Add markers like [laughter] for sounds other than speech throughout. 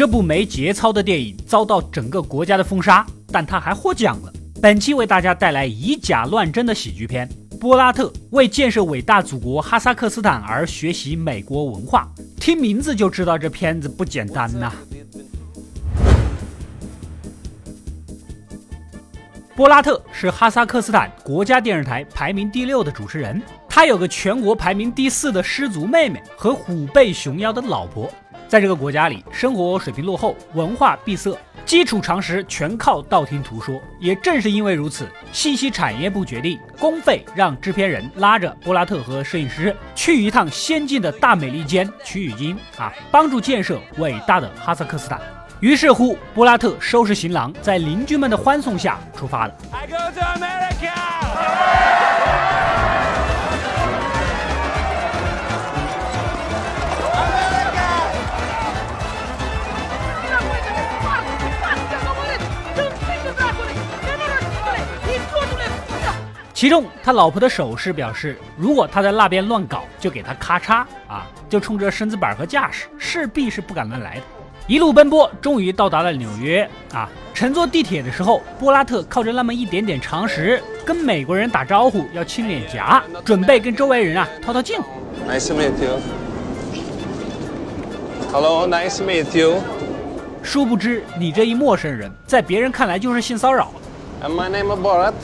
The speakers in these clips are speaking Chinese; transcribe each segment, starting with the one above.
这部没节操的电影遭到整个国家的封杀，但他还获奖了。本期为大家带来以假乱真的喜剧片《波拉特为建设伟大祖国哈萨克斯坦而学习美国文化》。听名字就知道这片子不简单呐。波拉特是哈萨克斯坦国家电视台排名第六的主持人，他有个全国排名第四的失足妹妹和虎背熊腰的老婆。在这个国家里，生活水平落后，文化闭塞，基础常识全靠道听途说。也正是因为如此，信息产业部决定公费让制片人拉着波拉特和摄影师去一趟先进的大美利坚取取经啊，帮助建设伟大的哈萨克斯坦。于是乎，布拉特收拾行囊，在邻居们的欢送下出发了。I go to America! 其中，他老婆的手势表示，如果他在那边乱搞，就给他咔嚓啊！就冲着身子板和架势，势必是不敢乱来的。一路奔波，终于到达了纽约啊！乘坐地铁的时候，波拉特靠着那么一点点常识，跟美国人打招呼要亲脸颊，[laughs] 准备跟周围人啊套套近乎。Nice to meet you. Hello, nice to meet you. 殊不知，你这一陌生人，在别人看来就是性骚扰。And my name is Borat.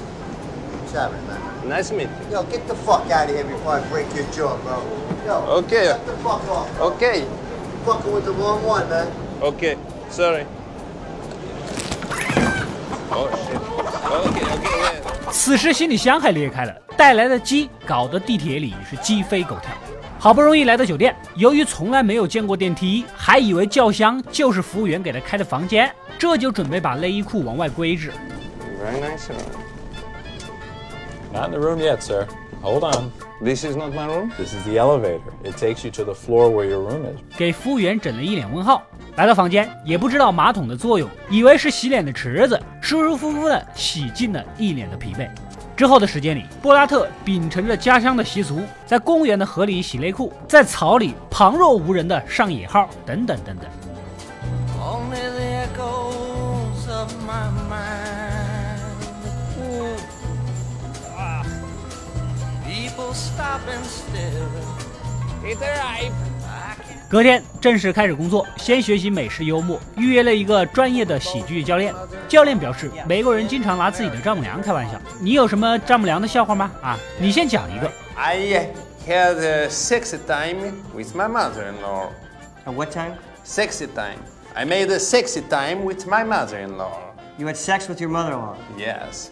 What's happening, man? Nice to meet you. Yo, get the fuck out of here before I break your jaw, bro. Yo, Okay. Get the fuck off. bro. Okay. Fucking with the wrong one, man. Okay. Sorry. Oh shit. Okay. Okay. Yeah. 此时行李箱还裂开了，带来的鸡搞得地铁里是鸡飞狗跳。好不容易来到酒店，由于从来没有见过电梯，还以为轿厢就是服务员给他开的房间，这就准备把内衣裤往外归置。Very nice. Not in the room yet, sir. Hold on. This is not my room. This is the elevator. It takes you to the floor where your room is. 给服务员整了一脸问号。来到房间，也不知道马桶的作用，以为是洗脸的池子，舒舒服服的洗尽了一脸的疲惫。之后的时间里，布拉特秉承着家乡的习俗，在公园的河里洗内裤，在草里旁若无人的上野号，等等等等。Only the echoes of my 隔天正式开始工作，先学习美式幽默，预约了一个专业的喜剧教练。教练表示，美国人经常拿自己的丈母娘开玩笑。你有什么丈母娘的笑话吗？啊，你先讲一个。I uh, had a sexy time with my mother-in-law. At what time? Sexy time. I made a sexy time with my mother-in-law. You had sex with your mother-in-law. Yes.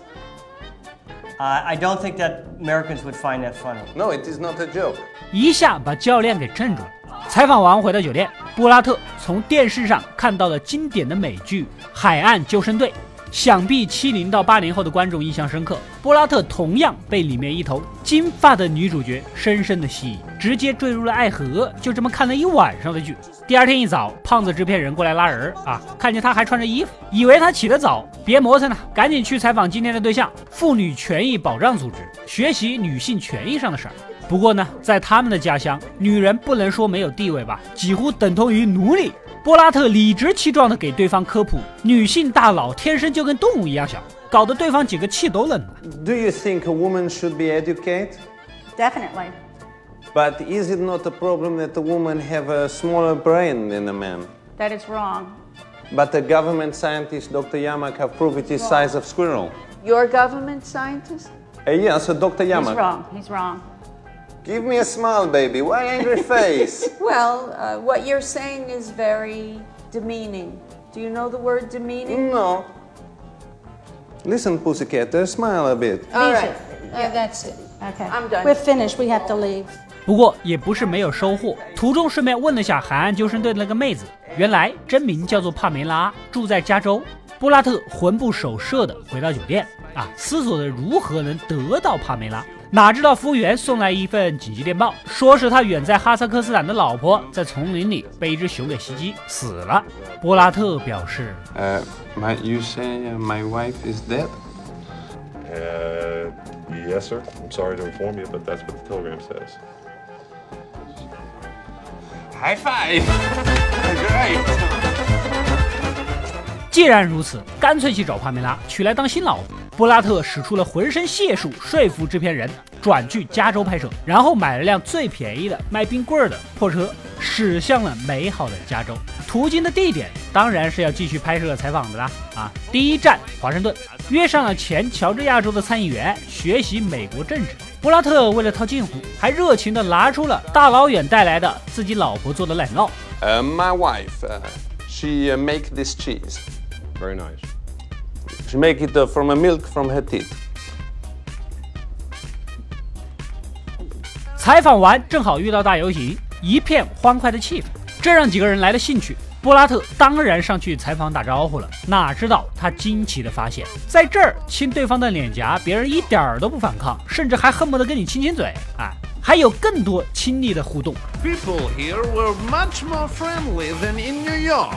Uh, I don't think that Americans would find that funny. No, it is not a joke. 一下把教练给镇住了。采访完回到酒店，布拉特从电视上看到了经典的美剧《海岸救生队》，想必七零到八零后的观众印象深刻。布拉特同样被里面一头金发的女主角深深的吸引，直接坠入了爱河，就这么看了一晚上的剧。第二天一早，胖子制片人过来拉人啊，看见他还穿着衣服，以为他起得早，别磨蹭了，赶紧去采访今天的对象——妇女权益保障组织，学习女性权益上的事儿。不过呢，在他们的家乡，女人不能说没有地位吧，几乎等同于奴隶。波拉特理直气壮地给对方科普，女性大脑天生就跟动物一样小，搞得对方几个气都冷了。 Do you think a woman should be educated? Definitely. But is it not a problem that a woman have a smaller brain than a man? That is wrong. But the government scientist Dr. Yamak have proved it is size of squirrel. Your government scientist? Uh, yes, uh, Dr. He's Yamak. wrong. He's wrong. Give me a smile, baby. Why angry face? Well, uh, what you're saying is very demeaning. Do you know the word demeaning? no. Listen, pussycat, uh, smile a bit. All right, yeah, that's it. Okay. I'm done. We're finished. We have to leave. 不过也不是没有收获，途中顺便问了下海岸救生队的那个妹子，原来真名叫做帕梅拉，住在加州。布拉特魂不守舍的回到酒店啊，思索着如何能得到帕梅拉。哪知道服务员送来一份紧急电报，说是他远在哈萨克斯坦的老婆在丛林里被一只熊给袭击死了。波拉特表示，呃、uh,，My you say uh, my wife is dead? Uh, yes, sir. I'm sorry to inform you, but that's what the telegram says. High five! Great! 既然如此，干脆去找帕梅拉娶来当新老婆。布拉特使出了浑身解数说服制片人转去加州拍摄，然后买了辆最便宜的卖冰棍儿的破车，驶向了美好的加州。途经的地点当然是要继续拍摄采访的啦。啊，第一站华盛顿，约上了前乔治亚州的参议员学习美国政治。布拉特为了套近乎，还热情地拿出了大老远带来的自己老婆做的奶酪。Uh, my wife, uh, she make this cheese. Very nice. She make it uh, from a milk from her teeth. 采访完，正好遇到大游行，一片欢快的气氛，这让几个人来了兴趣。布拉特当然上去采访打招呼了，哪知道他惊奇的发现，在这儿亲对方的脸颊，别人一点儿都不反抗，甚至还恨不得跟你亲亲嘴，啊，还有更多亲昵的互动。People here were much more friendly than in New York.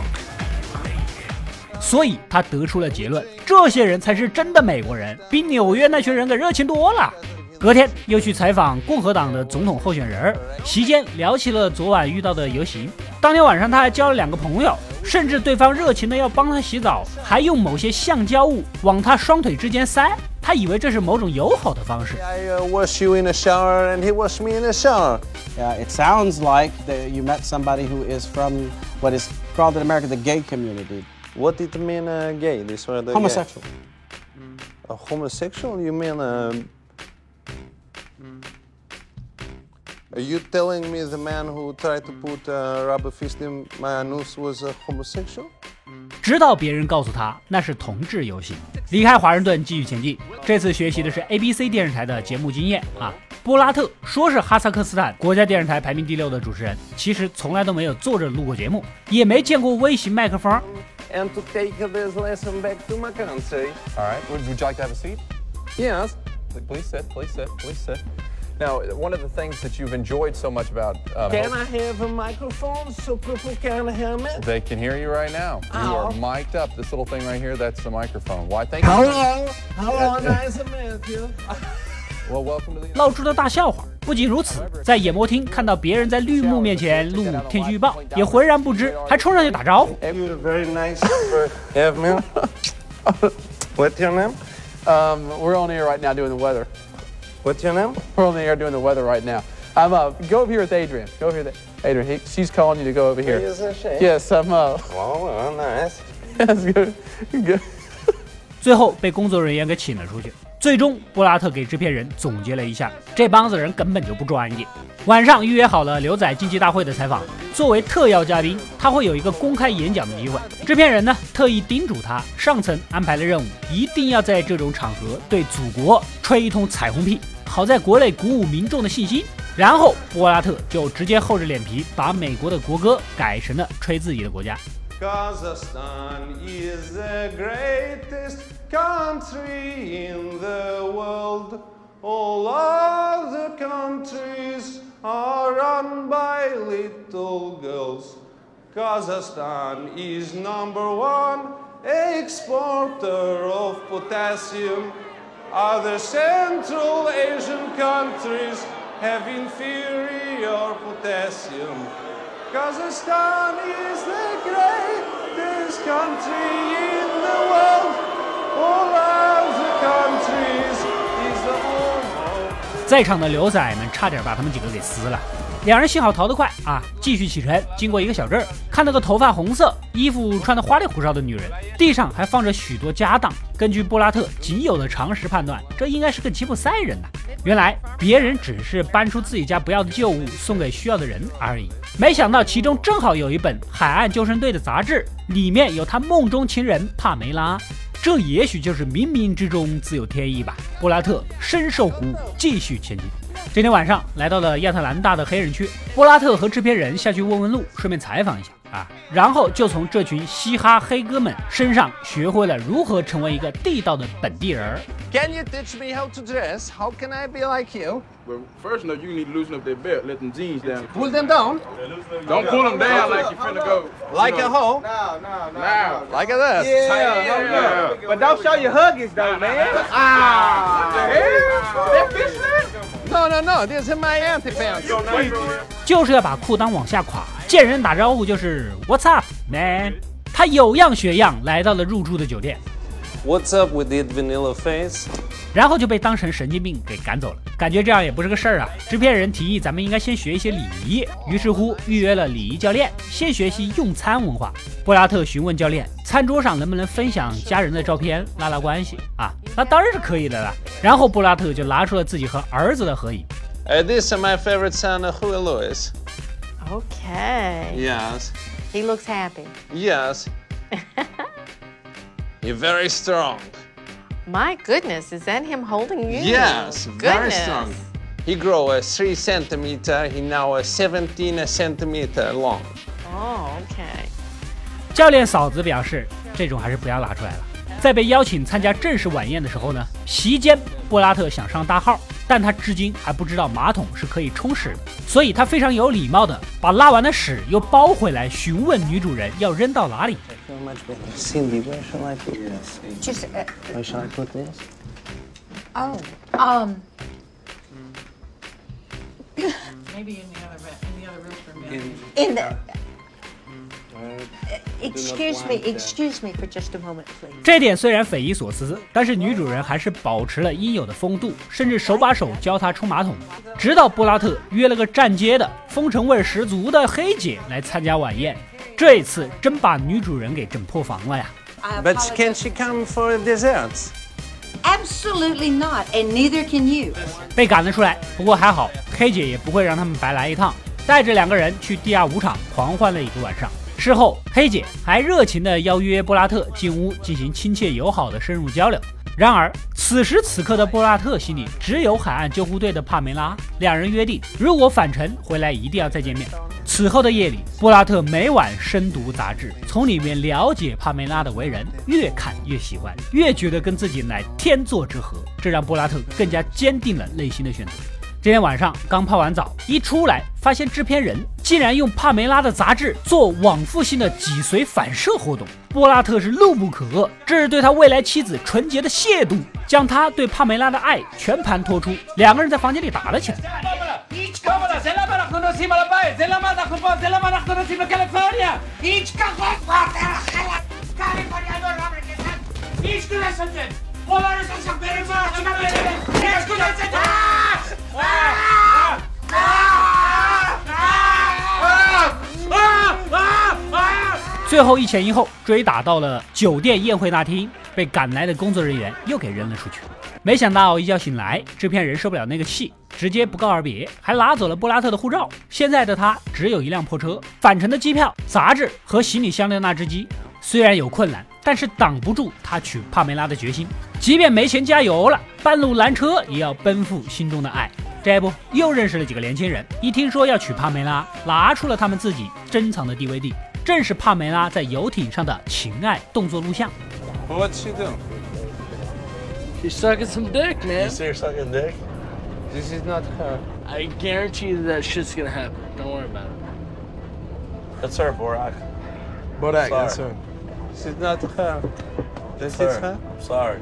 所以他得出了结论：这些人才是真的美国人，比纽约那群人可热情多了。隔天又去采访共和党的总统候选人，席间聊起了昨晚遇到的游行。当天晚上他还交了两个朋友，甚至对方热情的要帮他洗澡，还用某些橡胶物往他双腿之间塞。他以为这是某种友好的方式。I wash you in a shower and he wash me in a shower. Yeah, it sounds like that you met somebody who is from what is called in America the gay community. What did it mean uh, gay? This word uh, Homosexual. Gay. A homosexual? You mean um, Are you telling me the man who tried to put a rubber fist in my anus was a homosexual? 直到别人告诉他那是同志游行。离开华盛顿，继续前进。这次学习的是 ABC 电视台的节目经验啊。布拉特说是哈萨克斯坦国家电视台排名第六的主持人，其实从来都没有坐着录过节目，也没见过微型麦克风。And to take this lesson back to my country. All right. Would, would you like to have a seat? Yes. Please sit. Please sit. Please sit. Now, one of the things that you've enjoyed so much about uh, Can I have a microphone so people can hear me? they can hear you right now. You Ow. are mic'd up. This little thing right here, that's the microphone. Why? Thank you. Hello. Hello, nice to meet you. [laughs] Well, welcome to the. 闹出了大笑话。 不仅如此，在演播厅看到别人在绿幕面前录天气预报，也浑然不知，还冲上去打招呼。What's your name? Um, we're on air right now doing the weather. What's your name? We're on the air doing the weather right now. I'm uh, go over here with Adrian. Go over here, with Adrian. He, she's calling you to go over here. Is a shame. Yes, I'm. Uh, Oh, well, nice. that's good. Good. 最后被工作人员给请了出去。最终，布拉特给制片人总结了一下，这帮子人根本就不专业。晚上预约好了牛仔竞技大会的采访，作为特邀嘉宾，他会有一个公开演讲的机会。制片人呢，特意叮嘱他，上层安排了任务，一定要在这种场合对祖国吹一通彩虹屁，好在国内鼓舞民众的信心。然后，布拉特就直接厚着脸皮把美国的国歌改成了吹自己的国家。Kazakhstan is the greatest country in the world. All other countries are run by little girls. Kazakhstan is number one exporter of potassium. Other Central Asian countries have inferior potassium. Kazakhstan is the greatest country in the world. All other countries is the home of 在场的牛仔们差点把他们几个给撕了。两人幸好逃得快啊！继续启程，经过一个小镇，看到个头发红色、衣服穿得花里胡哨的女人，地上还放着许多家当。根据布拉特仅有的常识判断，这应该是个吉普赛人呐。原来别人只是搬出自己家不要的旧物送给需要的人而已，没想到其中正好有一本海岸救生队的杂志，里面有他梦中情人帕梅拉。这也许就是冥冥之中自有天意吧。布拉特深受鼓舞，继续前进。这天晚上来到了亚特兰大的黑人区，布拉特和制片人下去问问路，顺便采访一下啊，然后就从这群嘻哈黑哥们身上学会了如何成为一个地道的本地人儿。 Can you teach me how to dress? How can I be like you? Well, first, no, you need to loosen up their belt, let them jeans down. Pull them down Don't pull them down like you're finna go. like you a know, hoe. No, no, no. Now, Like this. Yeah, yeah. But don't show your huggies though, man. Ah, That fishnet? No, no, no. These are my underpants. 就是要把裤裆往下垮，见人打招呼就是 What's up, man？他有样学样，来到了入住的酒店。What's up with that vanilla face? 然后就被当成神经病给赶走了。感觉这样也不是个事儿啊！制片人提议咱们应该先学一些礼仪，于是乎预约了礼仪教练，先学习用餐文化。布拉特询问教练，餐桌上能不能分享家人的照片，拉拉关系啊？那当然是可以的啦。然后布拉特就拿出了自己和儿子的合影。Uh, this is my favorite son, uh, Huey Lewis. Okay. Yes, He looks happy. yes. [laughs] You're very strong. My goodness, is that him holding you? Yes, very Goodness. strong. He grew a three centimeter. He now a 17 centimeter long. Oh, okay. 教练嫂子表示，这种还是不要拿出来了。在被邀请参加正式晚宴的时候呢，席间布拉特想上大号， 但他至今还不知道马桶是可以冲屎的，所以他非常有礼貌的把拉完的屎又包回来，询问女主人要扔到哪里。Excuse me, excuse me for just a moment. 这点虽然匪夷所思，但是女主人还是保持了应有的风度，甚至手把手教她冲马桶。直到布拉特约了个站街的、风尘味十足的黑姐来参加晚宴，这一次真把女主人给整破防了呀。But can she come for desserts? Absolutely not, and neither can you. 被赶了出来，不过还好，黑姐也不会让他们白来一趟，带着两个人去地下舞场狂欢了一个晚上。事后，黑姐还热情地邀约布拉特进屋进行亲切友好的深入交流。然而，此时此刻的布拉特心里只有海岸救护队的帕梅拉，两人约定，如果返程回来一定要再见面。此后的夜里，布拉特每晚深读杂志，从里面了解帕梅拉的为人，越看越喜欢，越觉得跟自己乃天作之合，这让布拉特更加坚定了内心的选择。今天晚上刚泡完澡，一出来发现制片人竟然用帕梅拉的杂志做往复性的脊髓反射活动，波拉特是怒不可遏，这是对他未来妻子纯洁的亵渎，将他对帕梅拉的爱全盘托出，两个人在房间里打了起来。最后一前一后追打到了酒店宴会大厅，被赶来的工作人员又给扔了出去。没想到一觉醒来，制片人受不了那个气，直接不告而别，还拿走了布拉特的护照。现在的他只有一辆破车、返程的机票、杂志和行李箱的那只鸡。虽然有困难，但是挡不住他娶帕梅拉的决心。即便没钱加油了，半路拦车也要奔赴心中的爱。这不又认识了几个年轻人，一听说要娶帕梅拉，拿出了他们自己珍藏的 DVD。正是帕梅拉在游艇上的情爱动作录像。What'd she do? She's sucking some dick, man. say you're sucking dick? This is not her. I guarantee you that shit's gonna happen. Don't worry about it. That's her, Borak. Borak, that's her. This is not her. This is Her. her. I'm sorry.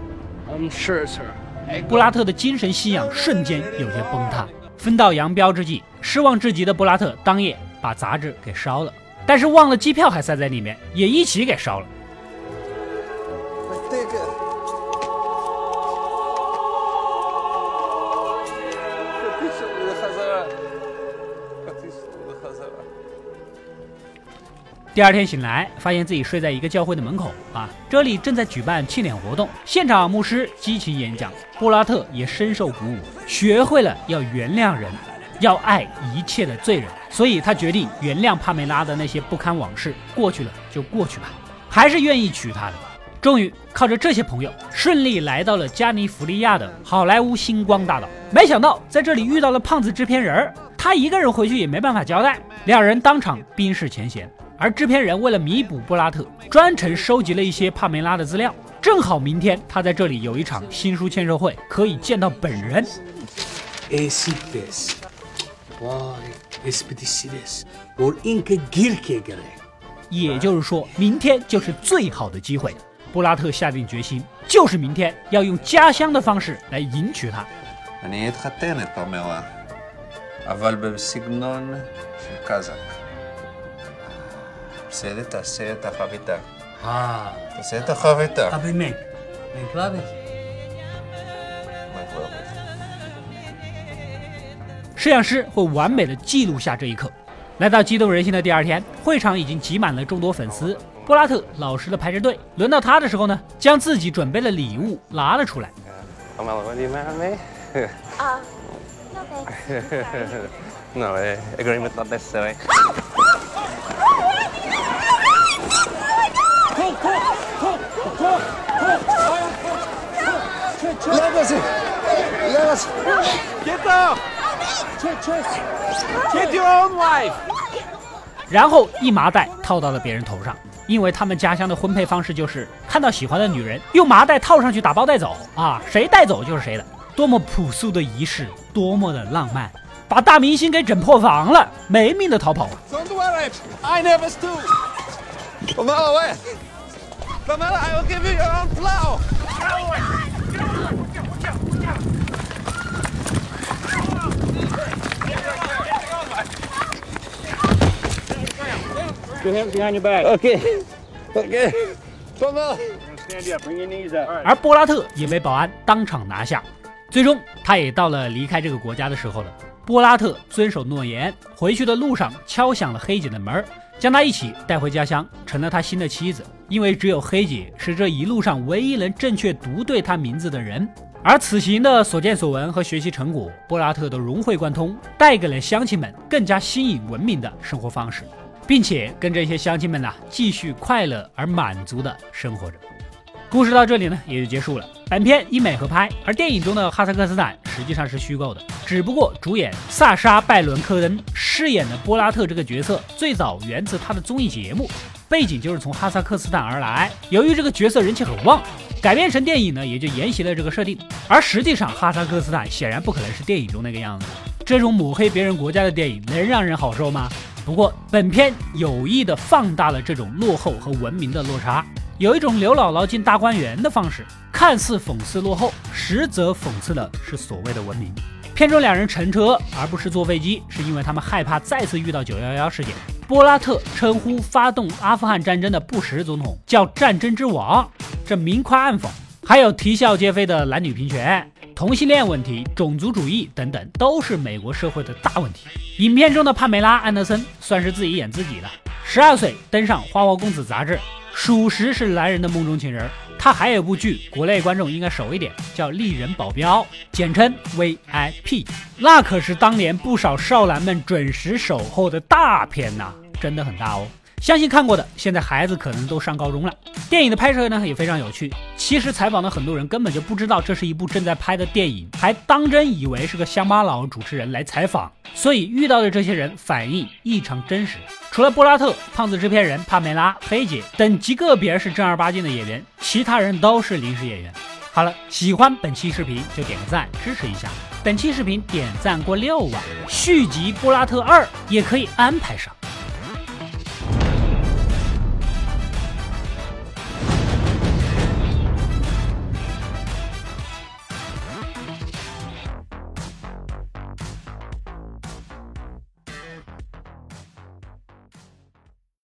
I'm sure it's her. 布拉特的精神信仰瞬间有些崩塌。分道扬镳之际，失望至极的布拉特当夜把杂志给烧了，但是忘了机票还塞在里面，也一起给烧了。第二天醒来，发现自己睡在一个教会的门口啊，这里正在举办庆典活动，现场牧师激情演讲，布拉特也深受鼓舞，学会了要原谅人，要爱一切的罪人，所以他决定原谅帕梅拉的那些不堪往事，过去了就过去吧，还是愿意娶她的。终于靠着这些朋友，顺利来到了加尼福利亚的好莱坞星光大道。没想到在这里遇到了胖子制片人儿，他一个人回去也没办法交代，两人当场冰释前嫌。而制片人为了弥补布拉特，专程收集了一些帕梅拉的资料，正好明天他在这里有一场新书签售会，可以见到本人。也就是说，明天就是最好的机会。布拉特下定决心，就是明天要用家乡的方式来迎娶她。אני אתחתן את פמלה, אבל בסגנון של קזק. בסדר, תעשה את החביתה. 啊， Senta Javita. Happy man. My 摄像师会完美的记录下这一刻。来到激动人心的第二天，会场已经挤满了众多粉丝。布拉特老实的排着队，轮到他的时候呢，将自己准备的礼物拿了出来。 Pamela, what do you marry me? Uh, no thanks. no, eh, agreement not necessary. [laughs] Legacy! Legacy! Get down! Get your own wife! 然后一麻袋套到了别人头上，因为他们家乡的婚配方式就是看到喜欢的女人用麻袋套上去打包带走啊，谁带走就是谁的。多么朴素的仪式，多么的浪漫，把大明星给整破防了，没命的逃跑。Don't worry, I never stoop. Pamela, wait! Pamela, I will give you your own plow. Two hands behind your back. Okay. Okay. Pamela! Stand up. Bring your knees up. 而波拉特也被保安当场拿下。最终，他也到了离开这个国家的时候了。波拉特遵守诺言，回去的路上敲响了黑姐的门儿，将她一起带回家乡，成了他新的妻子。因为只有黑姐是这一路上唯一能正确读对他名字的人。而此行的所见所闻和学习成果，波拉特都融会贯通，带给了乡亲们更加新颖文明的生活方式，并且跟这些乡亲们呐、继续快乐而满足的生活着。故事到这里呢，也就结束了。本片以美合拍，而电影中的哈萨克斯坦实际上是虚构的，只不过主演萨沙·拜伦科恩饰演的波拉特这个角色，最早源自他的综艺节目，背景就是从哈萨克斯坦而来。由于这个角色人气很旺，改编成电影呢，也就沿袭了这个设定。而实际上，哈萨克斯坦显然不可能是电影中那个样子。这种抹黑别人国家的电影能让人好受吗？不过，本片有意的放大了这种落后和文明的落差。有一种刘姥姥进大观园的方式，看似讽刺落后，实则讽刺的是所谓的文明。片中两人乘车而不是坐飞机，是因为他们害怕再次遇到九幺幺事件。波拉特称呼发动阿富汗战争的布什总统叫“战争之王”，这明夸暗讽。还有啼笑皆非的男女平权、同性恋问题、种族主义等等，都是美国社会的大问题。影片中的帕梅拉·安德森算是自己演自己了，十二岁登上《花花公子》杂志。属实是男人的梦中情人。他还有部剧，国内观众应该熟一点，叫《丽人保镖》，简称 VIP。那可是当年不少少男们准时守候的大片呐，真的很大哦。相信看过的，现在孩子可能都上高中了。电影的拍摄呢也非常有趣。其实采访的很多人根本就不知道这是一部正在拍的电影，还当真以为是个乡巴佬主持人来采访，所以遇到的这些人反应异常真实。除了布拉特、胖子制片人、帕梅拉、黑姐等极个别是正儿八经的演员，其他人都是临时演员。好了，喜欢本期视频就点个赞支持一下。本期视频点赞过六万，续集《布拉特二》也可以安排上。